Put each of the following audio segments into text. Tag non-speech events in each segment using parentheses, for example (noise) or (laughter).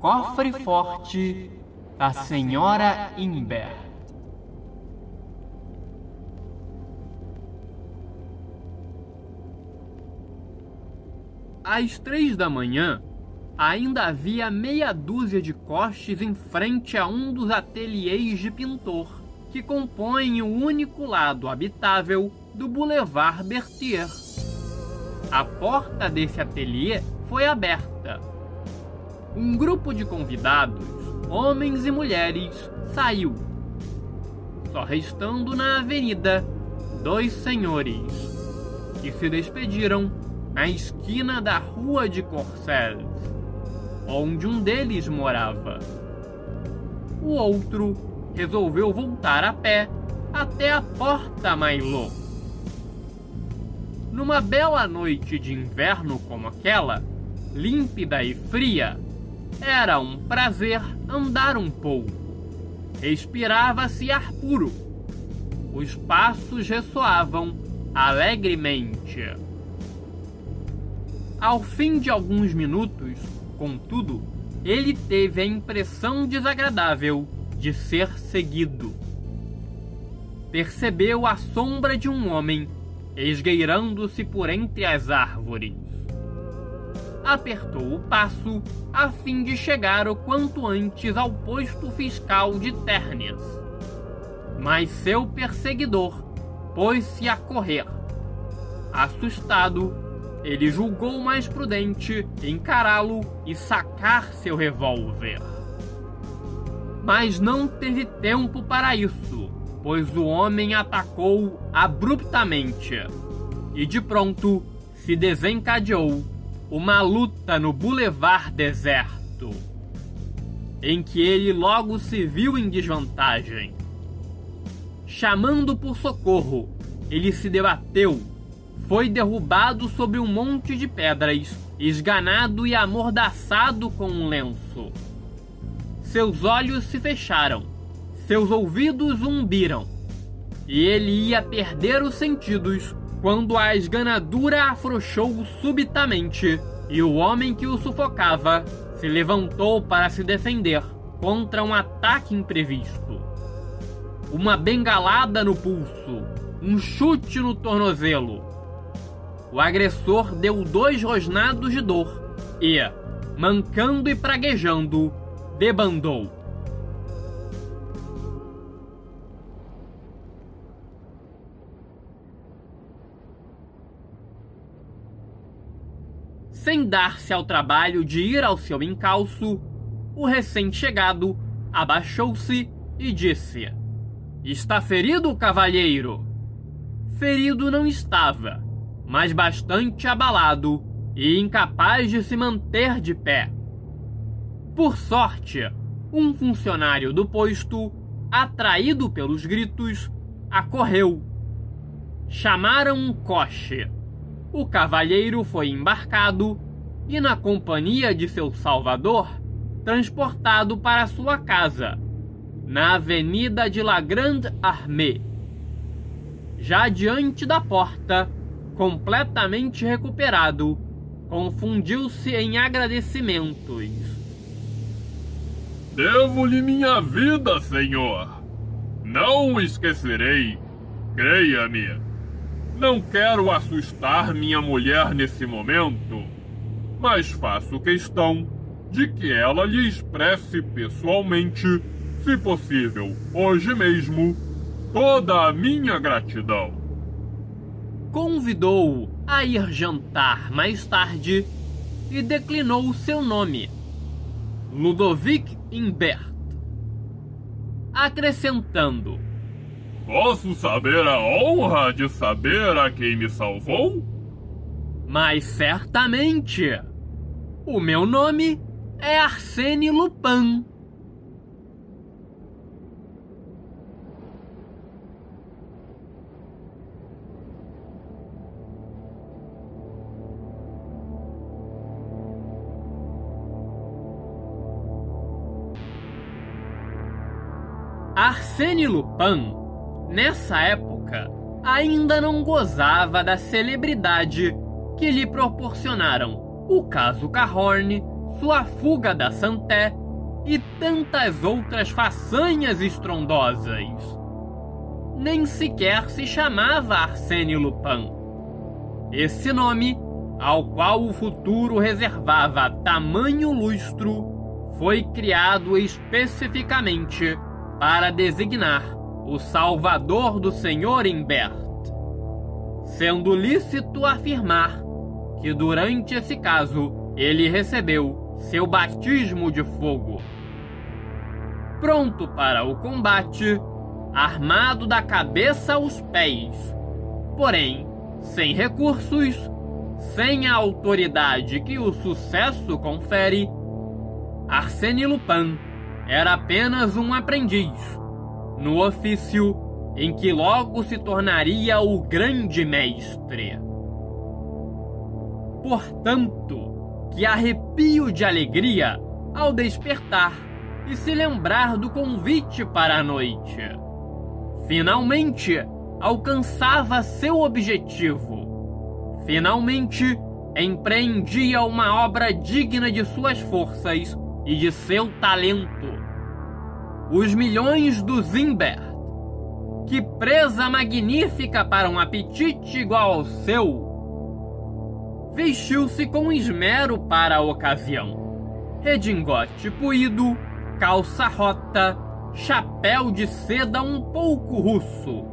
Cofre Forte da Senhora Imber. Às três da manhã, ainda havia meia dúzia de costes em frente a um dos ateliês de pintor que compõem o único lado habitável do Boulevard Berthier. A porta desse ateliê foi aberta. Um grupo de convidados, homens e mulheres, saiu, só restando na avenida dois senhores que se despediram na esquina da rua de Corcelles, onde um deles morava. O outro resolveu voltar a pé até a porta Mailot. Numa bela noite de inverno como aquela, límpida e fria, era um prazer andar um pouco. Respirava-se ar puro. Os passos ressoavam alegremente. Ao fim de alguns minutos, contudo, ele teve a impressão desagradável de ser seguido. Percebeu a sombra de um homem esgueirando-se por entre as árvores. Apertou o passo a fim de chegar o quanto antes ao posto fiscal de Ternes. Mas seu perseguidor pôs-se a correr. Assustado, ele julgou mais prudente encará-lo e sacar seu revólver. Mas não teve tempo para isso pois o homem atacou abruptamente e de pronto se desencadeou uma luta no Boulevard Deserto, em que ele logo se viu em desvantagem. Chamando por socorro, ele se debateu, foi derrubado sobre um monte de pedras, esganado e amordaçado com um lenço. Seus olhos se fecharam seus ouvidos zumbiram, e ele ia perder os sentidos quando a esganadura afrouxou subitamente e o homem que o sufocava se levantou para se defender contra um ataque imprevisto. Uma bengalada no pulso, um chute no tornozelo. O agressor deu dois rosnados de dor e, mancando e praguejando, debandou. Sem dar-se ao trabalho de ir ao seu encalço, o recém-chegado abaixou-se e disse: Está ferido, cavalheiro? Ferido não estava, mas bastante abalado e incapaz de se manter de pé. Por sorte, um funcionário do posto, atraído pelos gritos, acorreu. Chamaram um coche o cavalheiro foi embarcado e, na companhia de seu salvador, transportado para sua casa, na Avenida de la Grande Armée. Já diante da porta, completamente recuperado, confundiu-se em agradecimentos. Devo-lhe minha vida, senhor. Não esquecerei. Creia-me. Não quero assustar minha mulher nesse momento, mas faço questão de que ela lhe expresse pessoalmente, se possível, hoje mesmo, toda a minha gratidão. Convidou-o a ir jantar mais tarde e declinou seu nome, Ludovic Imbert. acrescentando: Posso saber a honra de saber a quem me salvou? Mas certamente. O meu nome é Arsène Lupin. Arsène Lupin, nessa época, ainda não gozava da celebridade que lhe proporcionaram o caso Cahorn, sua fuga da Santé e tantas outras façanhas estrondosas. Nem sequer se chamava Arsène Lupin. Esse nome, ao qual o futuro reservava tamanho lustro, foi criado especificamente para designar o salvador do Senhor Imbert, sendo lícito afirmar que durante esse caso ele recebeu seu batismo de fogo. Pronto para o combate, armado da cabeça aos pés, porém sem recursos, sem a autoridade que o sucesso confere, Arsène Lupin era apenas um aprendiz, no ofício em que logo se tornaria o grande mestre. Portanto, que arrepio de alegria ao despertar e se lembrar do convite para a noite. Finalmente, alcançava seu objetivo. Finalmente, empreendia uma obra digna de suas forças e de seu talento. Os milhões do Zimbert. Que presa magnífica para um apetite igual ao seu! Vestiu-se com esmero para a ocasião. Redingote puído, calça rota, chapéu de seda um pouco russo.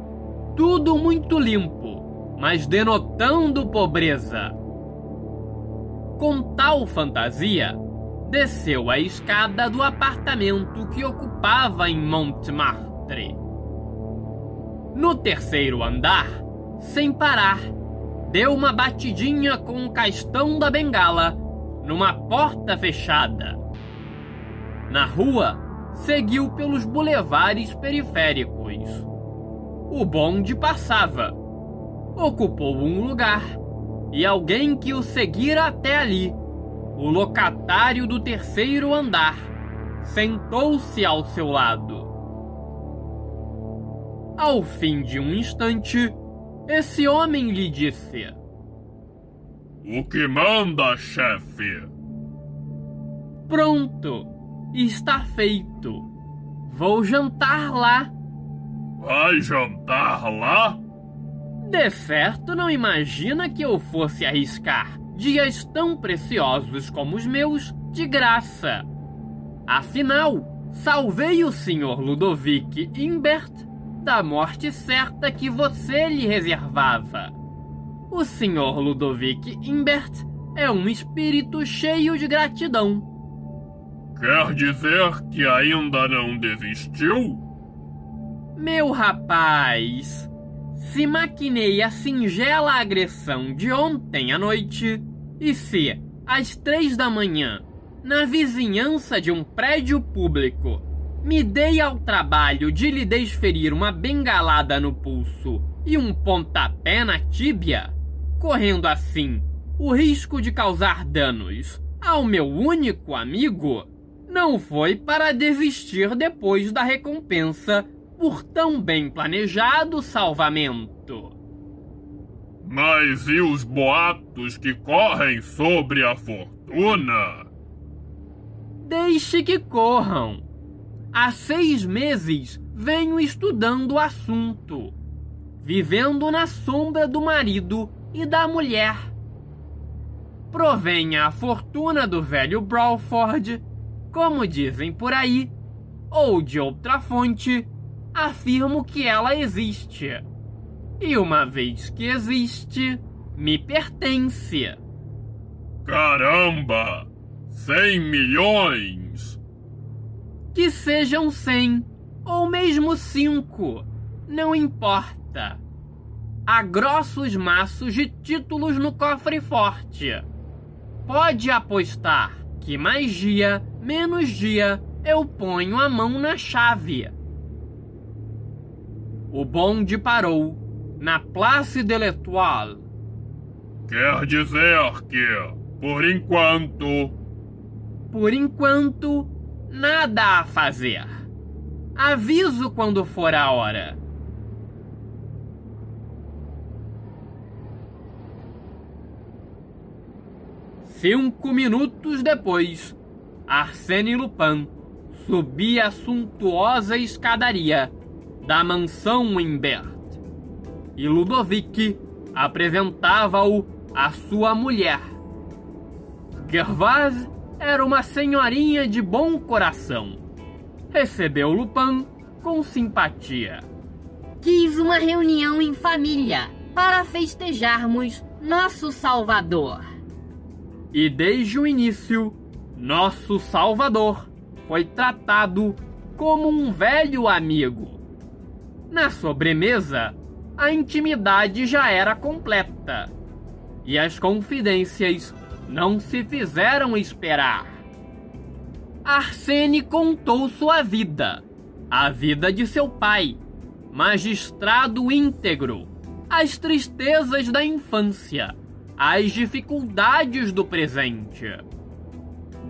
Tudo muito limpo, mas denotando pobreza. Com tal fantasia, desceu a escada do apartamento que ocupava em Montmartre. No terceiro andar, sem parar, deu uma batidinha com o castão da bengala numa porta fechada. Na rua, seguiu pelos bulevares periféricos. O bonde passava. Ocupou um lugar e alguém que o seguira até ali o locatário do terceiro andar sentou-se ao seu lado. Ao fim de um instante, esse homem lhe disse: O que manda, chefe? Pronto, está feito. Vou jantar lá. Vai jantar lá? De certo, não imagina que eu fosse arriscar dias tão preciosos como os meus de graça. Afinal, salvei o Sr. Ludovic Imbert da morte certa que você lhe reservava. O Sr. Ludovic Imbert é um espírito cheio de gratidão. Quer dizer que ainda não desistiu? Meu rapaz, se maquinei a singela agressão de ontem à noite, e se, às três da manhã, na vizinhança de um prédio público, me dei ao trabalho de lhe desferir uma bengalada no pulso e um pontapé na tíbia, correndo assim o risco de causar danos ao meu único amigo, não foi para desistir depois da recompensa por tão bem planejado salvamento. Mas e os boatos que correm sobre a fortuna? Deixe que corram. Há seis meses venho estudando o assunto, vivendo na sombra do marido e da mulher. Provenha a fortuna do velho Brawford, como dizem por aí, ou de outra fonte, afirmo que ela existe. E uma vez que existe, me pertence. Caramba! Cem milhões! Que sejam cem ou meio mesmo cinco, não importa. Há grossos maços de títulos no cofre forte. Pode apostar que mais dia, menos dia, eu ponho a mão na chave. O bonde parou na Place de l'Étoile. Quer dizer que, por enquanto. Por enquanto, nada a fazer. Aviso quando for a hora. Cinco minutos depois, Arsène Lupin subia a suntuosa escadaria da mansão Imbert e Ludovic apresentava-o à sua mulher. Gervase era uma senhorinha de bom coração. Recebeu Lupin com simpatia. Quis uma reunião em família para festejarmos nosso Salvador. E desde o início, nosso Salvador foi tratado como um velho amigo. Na sobremesa, a intimidade já era completa. E as confidências não se fizeram esperar. Arsene contou sua vida, a vida de seu pai, magistrado íntegro, as tristezas da infância, as dificuldades do presente.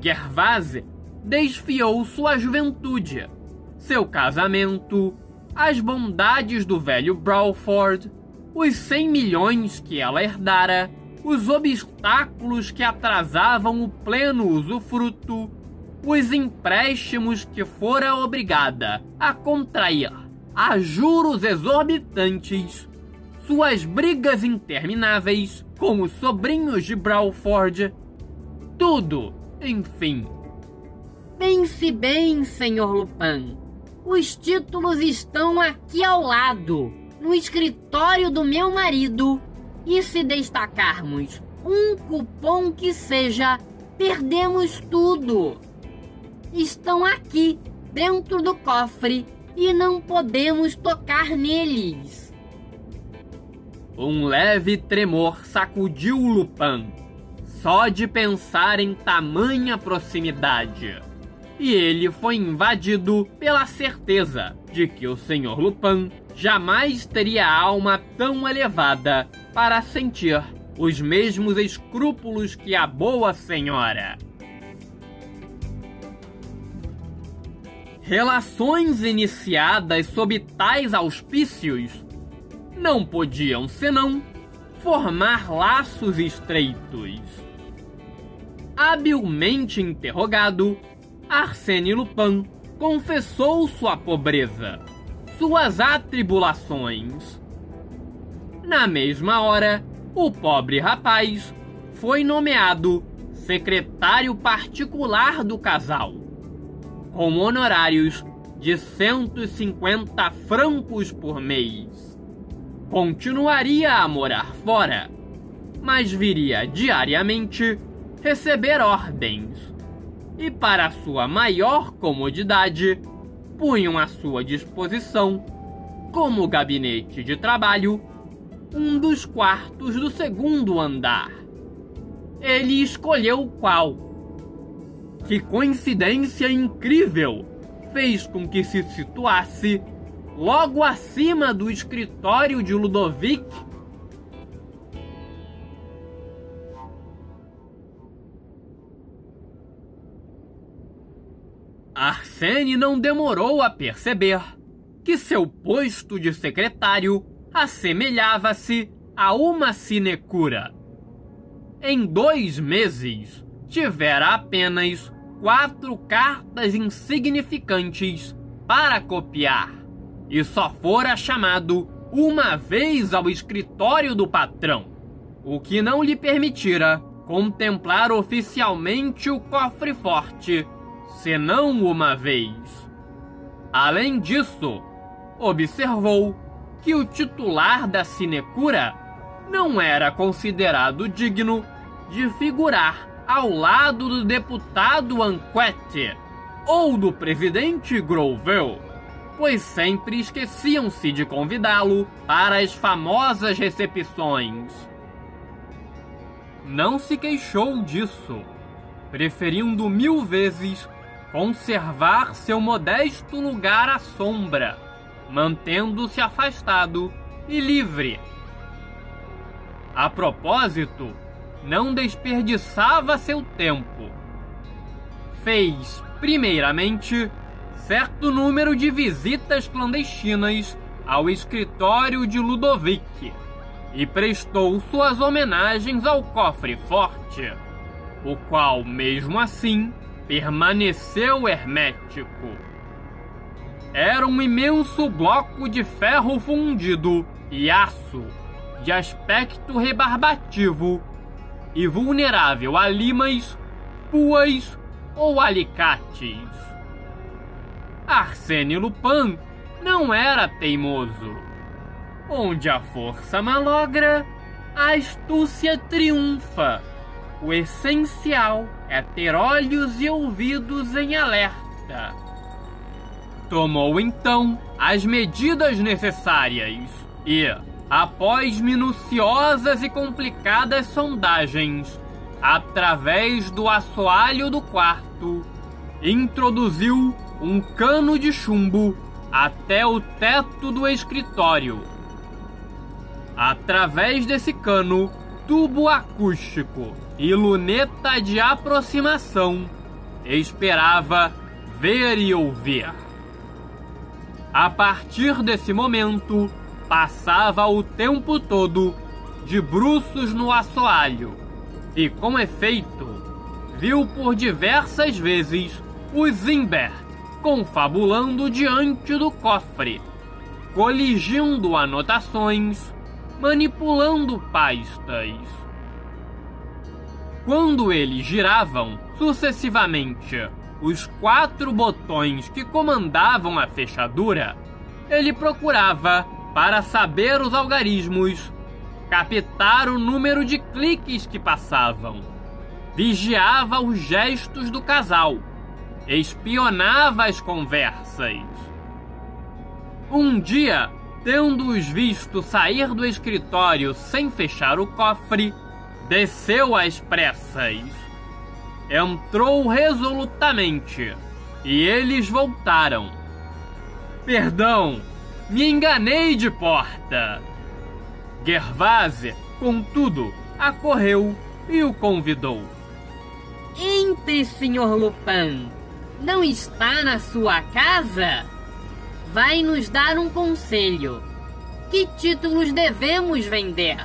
Gervase desfiou sua juventude, seu casamento, as bondades do velho Brawford, os 100 milhões que ela herdara, os obstáculos que atrasavam o pleno usufruto, os empréstimos que fora obrigada a contrair a juros exorbitantes, suas brigas intermináveis com os sobrinhos de Brawford, tudo, enfim. Pense bem, senhor Lupin. Os títulos estão aqui ao lado, no escritório do meu marido. E se destacarmos um cupom que seja, perdemos tudo. Estão aqui, dentro do cofre, e não podemos tocar neles. Um leve tremor sacudiu Lupin, só de pensar em tamanha proximidade. E ele foi invadido pela certeza de que o Sr. Lupin jamais teria alma tão elevada para sentir os mesmos escrúpulos que a boa senhora. Relações iniciadas sob tais auspícios não podiam senão formar laços estreitos. Habilmente interrogado, Arsène Lupin confessou sua pobreza, suas atribulações. Na mesma hora, o pobre rapaz foi nomeado secretário particular do casal com honorários de 150 francos por mês. Continuaria a morar fora, mas viria diariamente receber ordens. E para sua maior comodidade, punham à sua disposição, como gabinete de trabalho, um dos quartos do segundo andar. Ele escolheu qual que coincidência incrível! Fez com que se situasse logo acima do escritório de Ludovic. Arsene não demorou a perceber que seu posto de secretário assemelhava-se a uma sinecura. Em dois meses, tivera apenas quatro cartas insignificantes para copiar e só fora chamado uma vez ao escritório do patrão, o que não lhe permitira contemplar oficialmente o cofre forte, senão uma vez. Além disso, observou que o titular da sinecura não era considerado digno de figurar ao lado do deputado Anquete ou do presidente Grovel. pois sempre esqueciam-se de convidá-lo para as famosas recepções. Não se queixou disso, preferindo mil vezes conservar seu modesto lugar à sombra, mantendo-se afastado e livre. A propósito, não desperdiçava seu tempo. Fez, primeiramente, certo número de visitas clandestinas ao escritório de Ludovic e prestou suas homenagens ao cofre forte, o qual, mesmo assim, permaneceu hermético. Era um imenso bloco de ferro fundido e aço, de aspecto rebarbativo e vulnerável a limas, puas ou alicates. Arsène Lupin não era teimoso. Onde a força malogra, a astúcia triunfa. O essencial é ter olhos e ouvidos em alerta. Tomou então as medidas necessárias e, após minuciosas e complicadas sondagens, através do assoalho do quarto, introduziu um cano de chumbo até o teto do escritório. Através desse cano, tubo acústico e luneta de aproximação, esperava ver e ouvir. A partir desse momento, passava o tempo todo de bruços no assoalho e, com efeito, viu por diversas vezes o Zimbert confabulando diante do cofre, coligindo anotações, manipulando pastas. Quando eles giravam sucessivamente os quatro botões que comandavam a fechadura, ele procurava, para saber os algarismos, captar o número de cliques que passavam, vigiava os gestos do casal espionava as conversas. Um dia, tendo-os visto sair do escritório sem fechar o cofre, desceu às pressas. Entrou resolutamente e eles voltaram. Perdão, me enganei de porta. Gervase, contudo, acorreu e o convidou. Entre, senhor Lupin não está na sua casa? Vai nos dar um conselho. Que títulos devemos vender?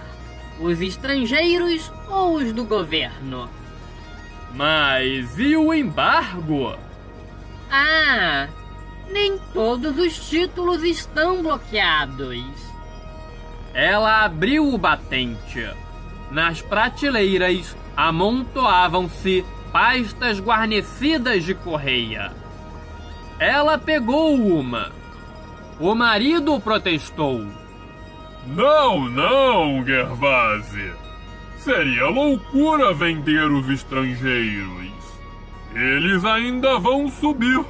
Os estrangeiros ou os do governo? Mas e o embargo? Ah, nem todos os títulos estão bloqueados. Ela abriu o batente. Nas prateleiras amontoavam-se pastas guarnecidas de correia. Ela pegou uma. O marido protestou. Não, não, Gervase. Seria loucura vender os estrangeiros. Eles ainda vão subir.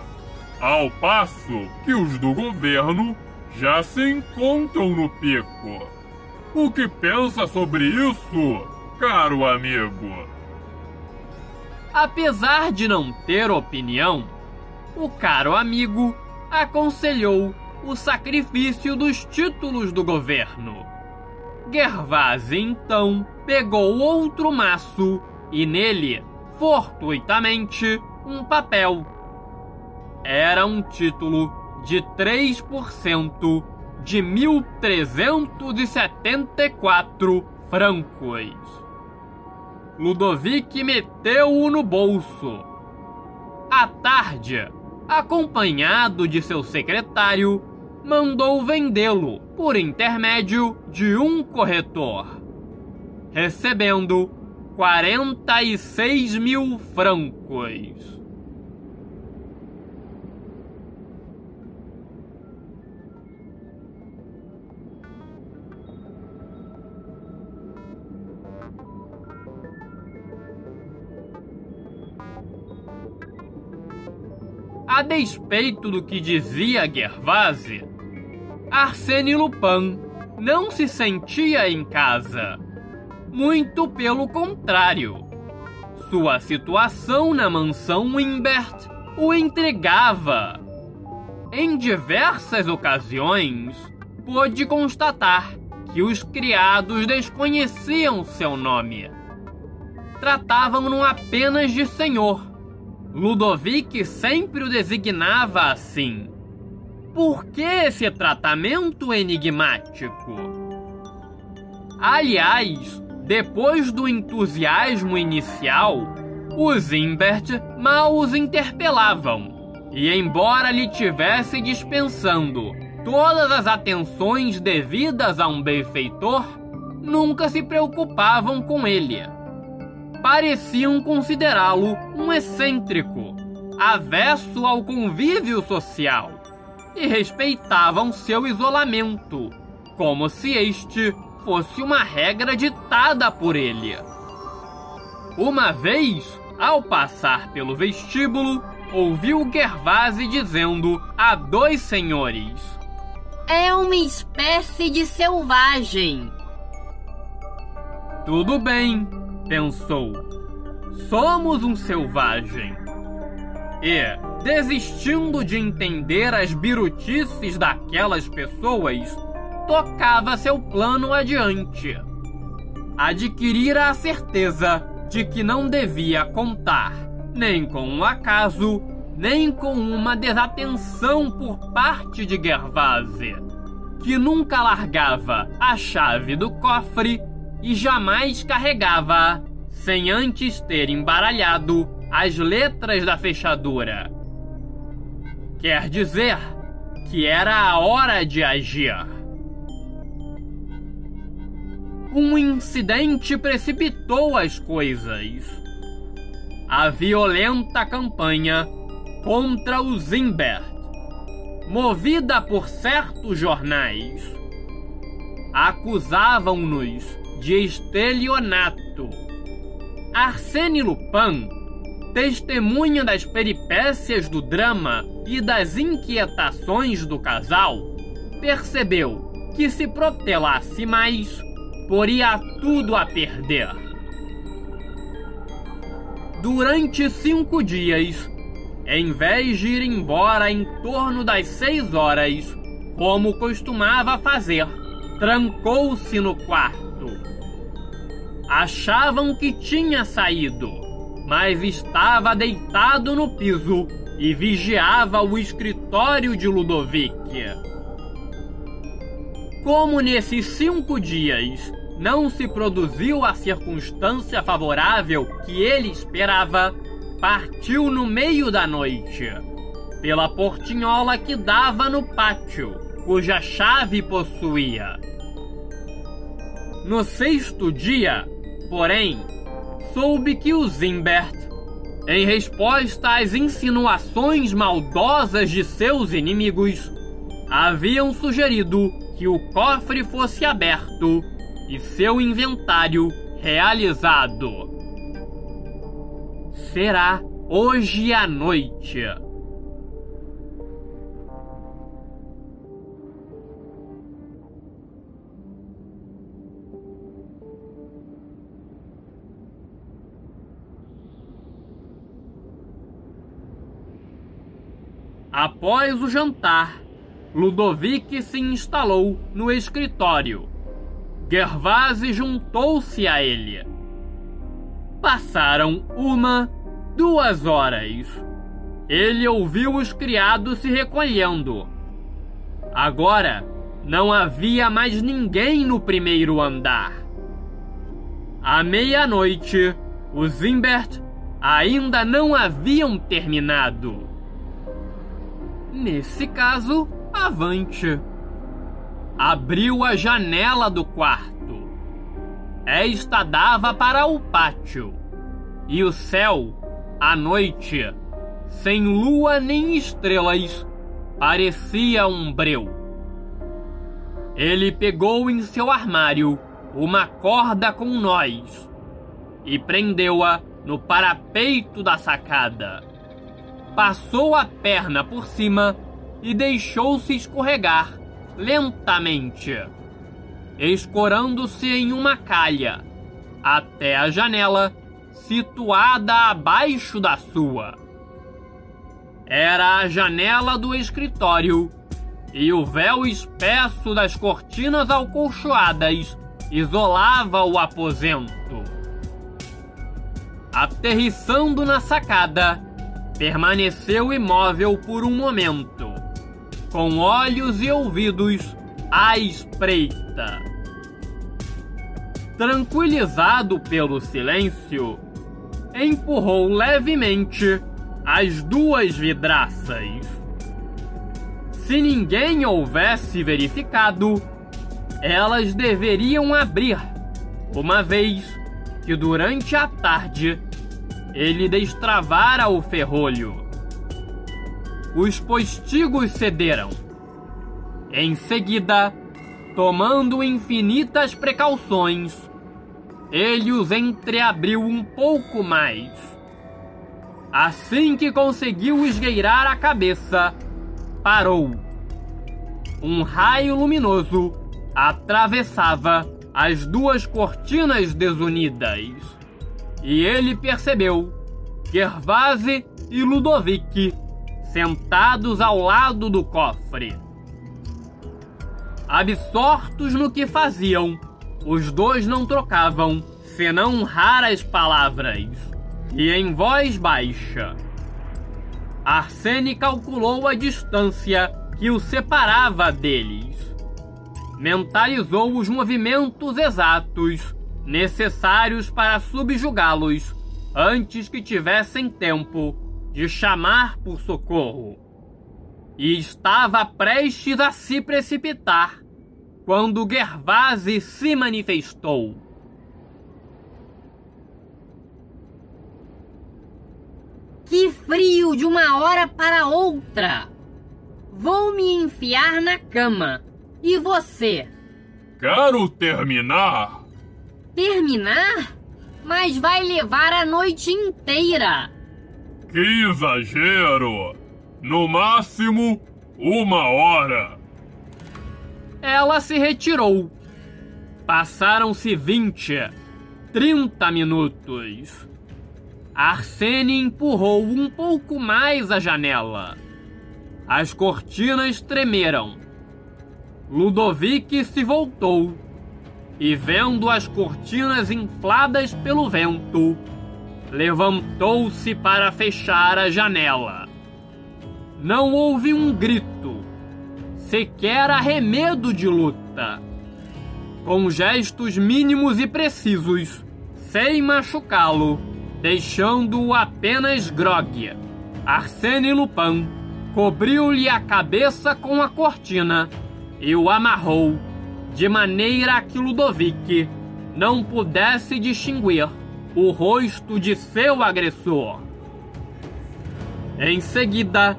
Ao passo que os do governo já se encontram no pico. O que pensa sobre isso, caro amigo? Apesar de não ter opinião, o caro amigo aconselhou o sacrifício dos títulos do governo. Gervase então pegou outro maço e nele, fortuitamente, um papel. Era um título de 3% de 1374 francos. Ludovic meteu-o no bolso. À tarde, acompanhado de seu secretário, mandou vendê-lo por intermédio de um corretor, recebendo 46 mil francos. a despeito do que dizia Gervase, Arsène Lupin não se sentia em casa. Muito pelo contrário. Sua situação na mansão Wimbert o intrigava. Em diversas ocasiões, pôde constatar que os criados desconheciam seu nome. Tratavam-no apenas de senhor. Ludovic sempre o designava assim. Por que esse tratamento enigmático? Aliás, depois do entusiasmo inicial, os Imbert mal os interpelavam. E embora lhe tivesse dispensando todas as atenções devidas a um benfeitor, nunca se preocupavam com ele. Pareciam considerá-lo um excêntrico, avesso ao convívio social, e respeitavam seu isolamento, como se este fosse uma regra ditada por ele. Uma vez, ao passar pelo vestíbulo, ouviu Gervase dizendo a dois senhores: É uma espécie de selvagem. Tudo bem, pensou. Somos um selvagem. E, desistindo de entender as birutices daquelas pessoas, tocava seu plano adiante. Adquirira a certeza de que não devia contar nem com um acaso, nem com uma desatenção por parte de Gervase, que nunca largava a chave do cofre e jamais carregava sem antes ter embaralhado as letras da fechadura. Quer dizer que era a hora de agir. Um incidente precipitou as coisas. A violenta campanha contra os Zimbert, movida por certos jornais, acusavam-nos de estelionato. Arsène Lupin, testemunha das peripécias do drama e das inquietações do casal, percebeu que se protelasse mais, poria tudo a perder. Durante cinco dias, em vez de ir embora em torno das seis horas, como costumava fazer, trancou-se no quarto. Achavam que tinha saído, mas estava deitado no piso e vigiava o escritório de Ludovic. Como nesses cinco dias não se produziu a circunstância favorável que ele esperava, partiu no meio da noite, pela portinhola que dava no pátio, cuja chave possuía. No sexto dia, porém, soube que o Zimbert, em resposta às insinuações maldosas de seus inimigos, haviam sugerido que o cofre fosse aberto e seu inventário realizado. Será hoje à noite. Após o jantar, Ludovic se instalou no escritório Gervase juntou-se a ele. Passaram uma, duas horas. Ele ouviu os criados se recolhendo. Agora não havia mais ninguém no primeiro andar. À meia-noite, os Imbert ainda não haviam terminado. Nesse caso, avante abriu a janela do quarto. Esta dava para o pátio, e o céu, à noite, sem lua nem estrelas, parecia um breu. Ele pegou em seu armário uma corda com nós e prendeu-a no parapeito da sacada. Passou a perna por cima e deixou-se escorregar lentamente, escorando-se em uma calha até a janela situada abaixo da sua. Era a janela do escritório e o véu espesso das cortinas alcolchoadas isolava o aposento. Aterrissando na sacada, permaneceu imóvel por um momento, com olhos e ouvidos à espreita. Tranquilizado pelo silêncio, empurrou levemente as duas vidraças. Se ninguém houvesse verificado, elas deveriam abrir, uma vez que durante a tarde ele destravara o ferrolho. Os postigos cederam. Em seguida, tomando infinitas precauções, ele os entreabriu um pouco mais. Assim que conseguiu esgueirar a cabeça, parou. Um raio luminoso atravessava as duas cortinas desunidas. E ele percebeu Gervase e Ludovic sentados ao lado do cofre. Absortos no que faziam, os dois não trocavam senão raras palavras e em voz baixa. Arsene calculou a distância que o separava deles. Mentalizou os movimentos exatos necessários para subjugá-los antes que tivessem tempo de chamar por socorro. E estava prestes a se precipitar quando Gervase se manifestou. Que frio de uma hora para outra! Vou me enfiar na cama. E você? Quero terminar. Terminar? Mas vai levar a noite inteira. Que exagero! No máximo, uma hora. Ela se retirou. Passaram-se vinte, trinta minutos. Arsene empurrou um pouco mais a janela. As cortinas tremeram. Ludovic se voltou e, vendo as cortinas infladas pelo vento, levantou-se para fechar a janela. Não houve um grito, sequer arremedo de luta. Com gestos mínimos e precisos, sem machucá-lo, deixando-o apenas grogue. Arsène Lupin cobriu-lhe a cabeça com a cortina e o amarrou de maneira que Ludovic não pudesse distinguir o rosto de seu agressor. Em seguida,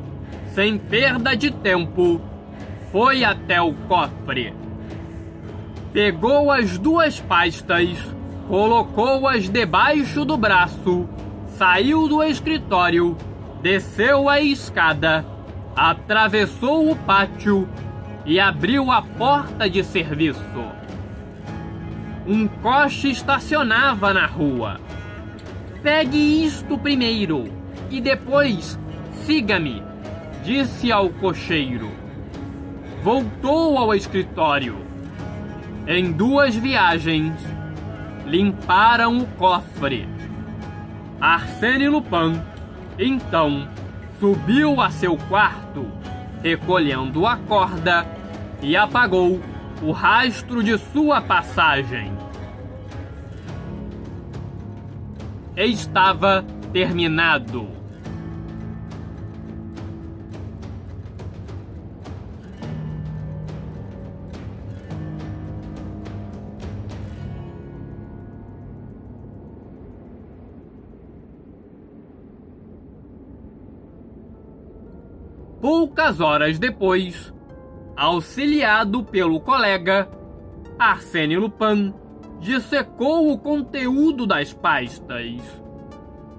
sem perda de tempo, foi até o cofre. Pegou as duas pastas colocou-as debaixo do braço, saiu do escritório, desceu a escada, atravessou o pátio e abriu a porta de serviço. Um coche estacionava na rua. Pegue isto primeiro e depois siga-me, disse ao cocheiro. Voltou ao escritório. Em duas viagens, limparam o cofre. Arsène Lupin, então, subiu a seu quarto, recolhendo a corda e apagou o rastro de sua passagem. Estava terminado. Poucas horas depois, auxiliado pelo colega, Arsène Lupin dissecou o conteúdo das pastas.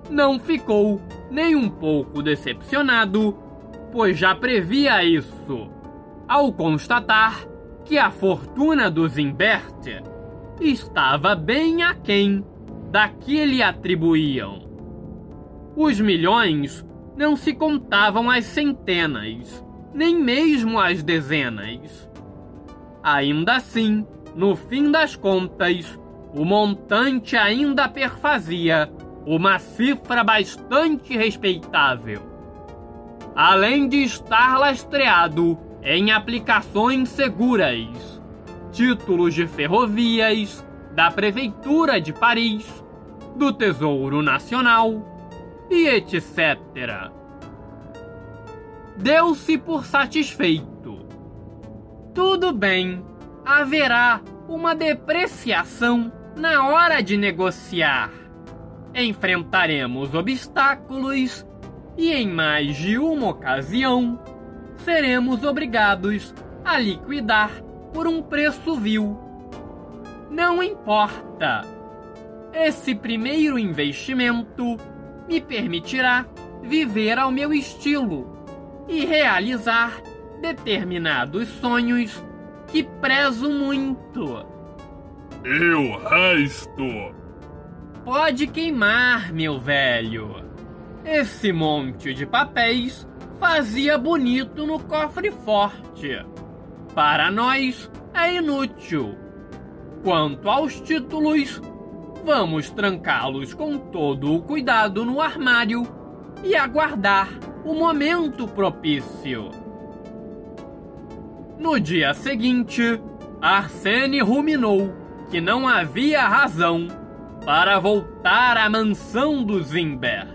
Não ficou nem um pouco decepcionado, pois já previa isso, ao constatar que a fortuna do Zimbert estava bem aquém da que lhe atribuíam. Os milhões não se contavam às centenas, nem mesmo às dezenas. Ainda assim, no fim das contas, o montante ainda perfazia uma cifra bastante respeitável. Além de estar lastreado em aplicações seguras, títulos de ferrovias, da Prefeitura de Paris, do Tesouro Nacional e etc. Deu-se por satisfeito. Tudo bem, haverá uma depreciação na hora de negociar. Enfrentaremos obstáculos e, em mais de uma ocasião, seremos obrigados a liquidar por um preço vil. Não importa. Esse primeiro investimento me permitirá viver ao meu estilo e realizar determinados sonhos que prezo muito. E o resto? Pode queimar, meu velho. Esse monte de papéis fazia bonito no cofre forte. Para nós é inútil. Quanto aos títulos, vamos trancá-los com todo o cuidado no armário e aguardar o momento propício. No dia seguinte, Arsene ruminou que não havia razão para voltar à mansão do Zimbert.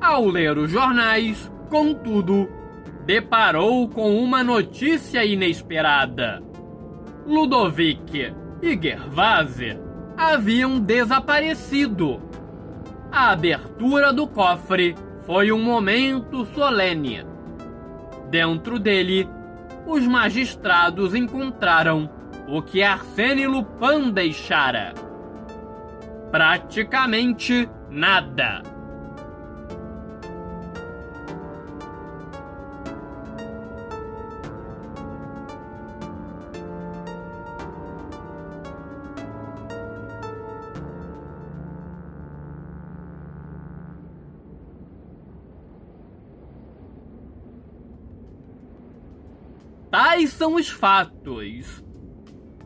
Ao ler os jornais, contudo, deparou com uma notícia inesperada. Ludovic e Gervase haviam desaparecido. A abertura do cofre foi um momento solene. Dentro dele, os magistrados encontraram o que Arsène Lupin deixara. Praticamente nada. São os fatos.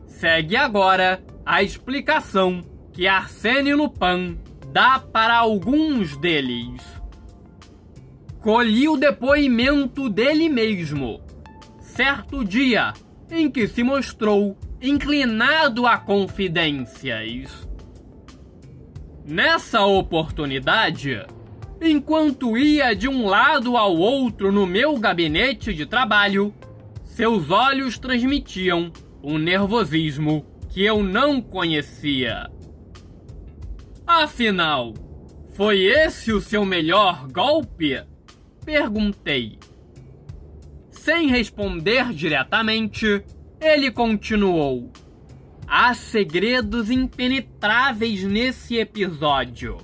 Segue agora a explicação que Arsène Lupin dá para alguns deles. Colhi o depoimento dele mesmo, certo dia em que se mostrou inclinado a confidências. Nessa oportunidade, enquanto ia de um lado ao outro no meu gabinete de trabalho, seus olhos transmitiam um nervosismo que eu não conhecia. Afinal, foi esse o seu melhor golpe? Perguntei. Sem responder diretamente, ele continuou. Há segredos impenetráveis nesse episódio.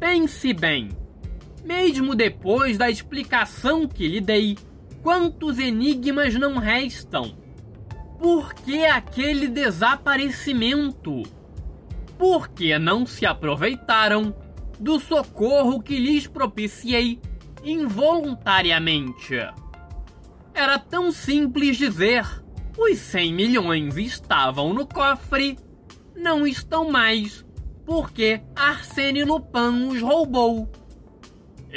Pense bem, mesmo depois da explicação que lhe dei, Quantos enigmas não restam? Por que aquele desaparecimento? Por que não se aproveitaram do socorro que lhes propiciei involuntariamente? Era tão simples dizer: os 100 milhões estavam no cofre, não estão mais, porque Arsene Lupin os roubou.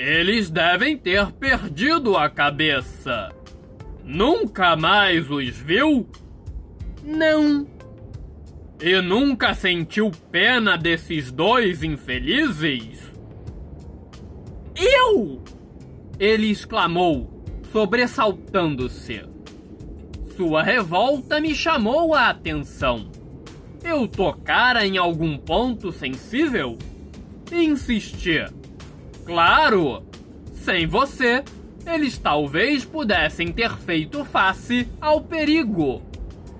Eles devem ter perdido a cabeça. Nunca mais os viu? Não. E nunca sentiu pena desses dois infelizes? Eu! Ele exclamou, sobressaltando-se. Sua revolta me chamou a atenção. Eu tocara em algum ponto sensível? Insisti. Claro! Sem você, eles talvez pudessem ter feito face ao perigo.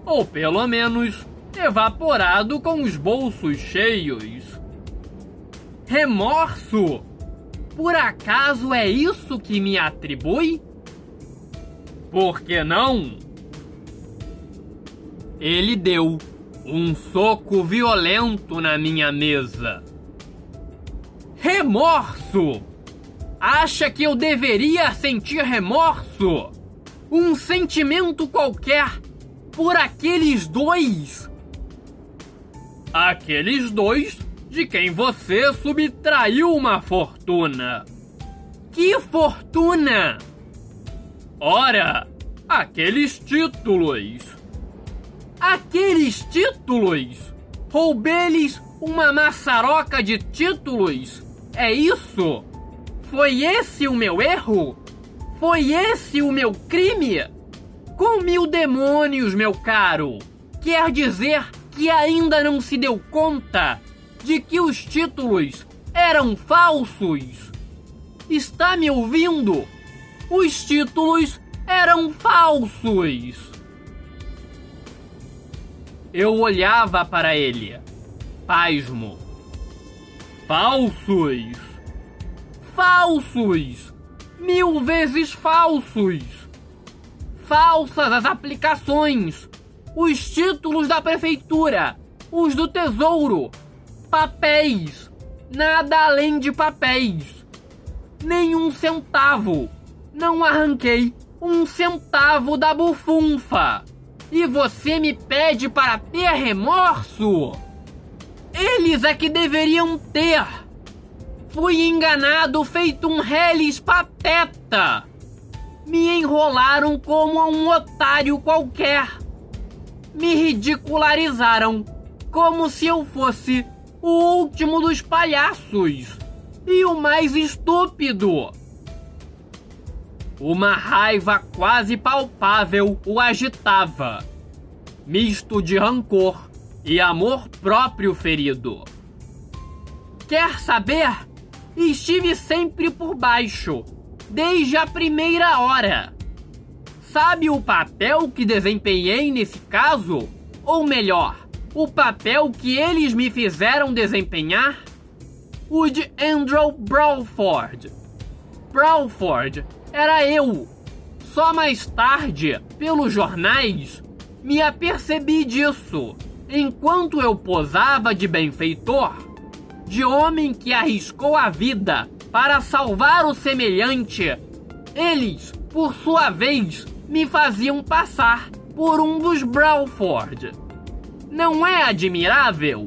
Ou pelo menos evaporado com os bolsos cheios. Remorso! Por acaso é isso que me atribui? Por que não? Ele deu um soco violento na minha mesa. Remorso! Acha que eu deveria sentir remorso? Um sentimento qualquer por aqueles dois? Aqueles dois de quem você subtraiu uma fortuna. Que fortuna? Ora, aqueles títulos. Aqueles títulos! Roubei-lhes uma maçaroca de títulos? É isso? Foi esse o meu erro? Foi esse o meu crime? Com mil demônios, meu caro! Quer dizer que ainda não se deu conta de que os títulos eram falsos? Está me ouvindo? Os títulos eram falsos! Eu olhava para ele, pasmo. Falsos! Falsos! Mil vezes falsos! Falsas as aplicações! Os títulos da prefeitura! Os do tesouro! Papéis! Nada além de papéis! Nenhum centavo! Não arranquei um centavo da bufunfa! E você me pede para ter remorso? Eles é que deveriam ter! Fui enganado feito um reles pateta! Me enrolaram como um otário qualquer! Me ridicularizaram como se eu fosse o último dos palhaços e o mais estúpido! Uma raiva quase palpável o agitava, misto de rancor e amor próprio ferido. Quer saber? Estive sempre por baixo, desde a primeira hora. Sabe o papel que desempenhei nesse caso? Ou melhor, o papel que eles me fizeram desempenhar? O de Andrew Brawford. Brawford era eu. Só mais tarde, pelos jornais, me apercebi disso, enquanto eu posava de benfeitor, de homem que arriscou a vida para salvar o semelhante. Eles, por sua vez, me faziam passar por um dos Brawford. Não é admirável?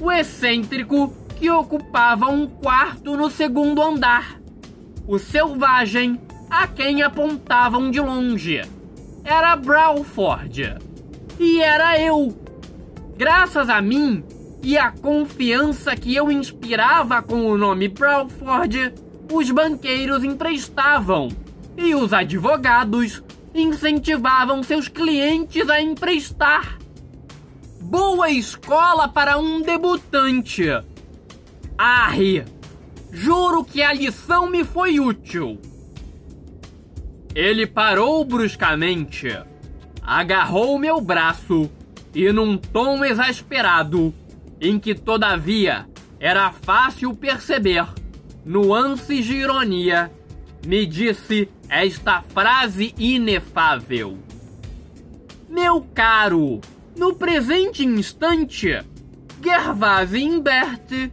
O excêntrico que ocupava um quarto no segundo andar. O selvagem a quem apontavam de longe. Era Brawford. E era eu. Graças a mim e à confiança que eu inspirava com o nome Brawford, os banqueiros emprestavam e os advogados incentivavam seus clientes a emprestar. Boa escola para um debutante. Arre! Juro que a lição me foi útil. Ele parou bruscamente, agarrou meu braço e, num tom exasperado, em que todavia era fácil perceber nuances de ironia, me disse esta frase inefável: Meu caro, no presente instante, Gervase Imbert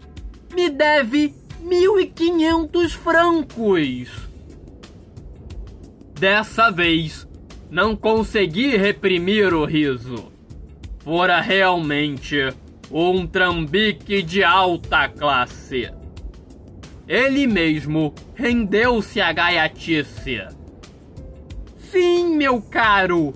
me deve mil e quinhentos francos. Dessa vez, não consegui reprimir o riso. Fora realmente um trambique de alta classe. Ele mesmo rendeu-se à gaiatice. Sim, meu caro,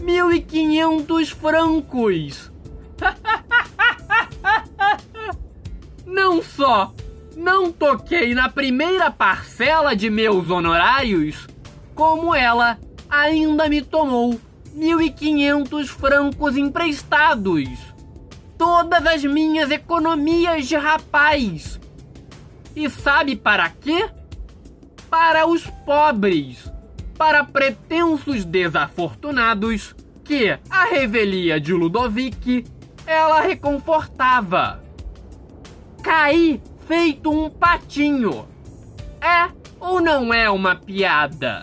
mil e quinhentos francos. (laughs) não só não toquei na primeira parcela de meus honorários, como ela ainda me tomou 1.500 francos emprestados. Todas as minhas economias de rapaz. E sabe para quê? Para os pobres, para pretensos desafortunados que a revelia de Ludovic ela reconfortava. Caí feito um patinho É ou não é uma piada?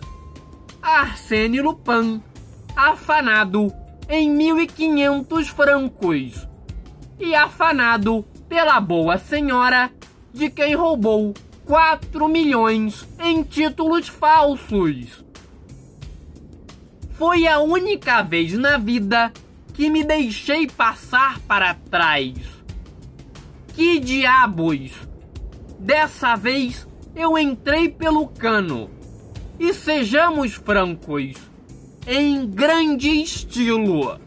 Arsène Lupin, afanado em 1.500 francos e afanado pela boa senhora de quem roubou 4 milhões em títulos falsos. Foi a única vez na vida que me deixei passar para trás. Que diabos! Dessa vez eu entrei pelo cano. E sejamos francos, em grande estilo.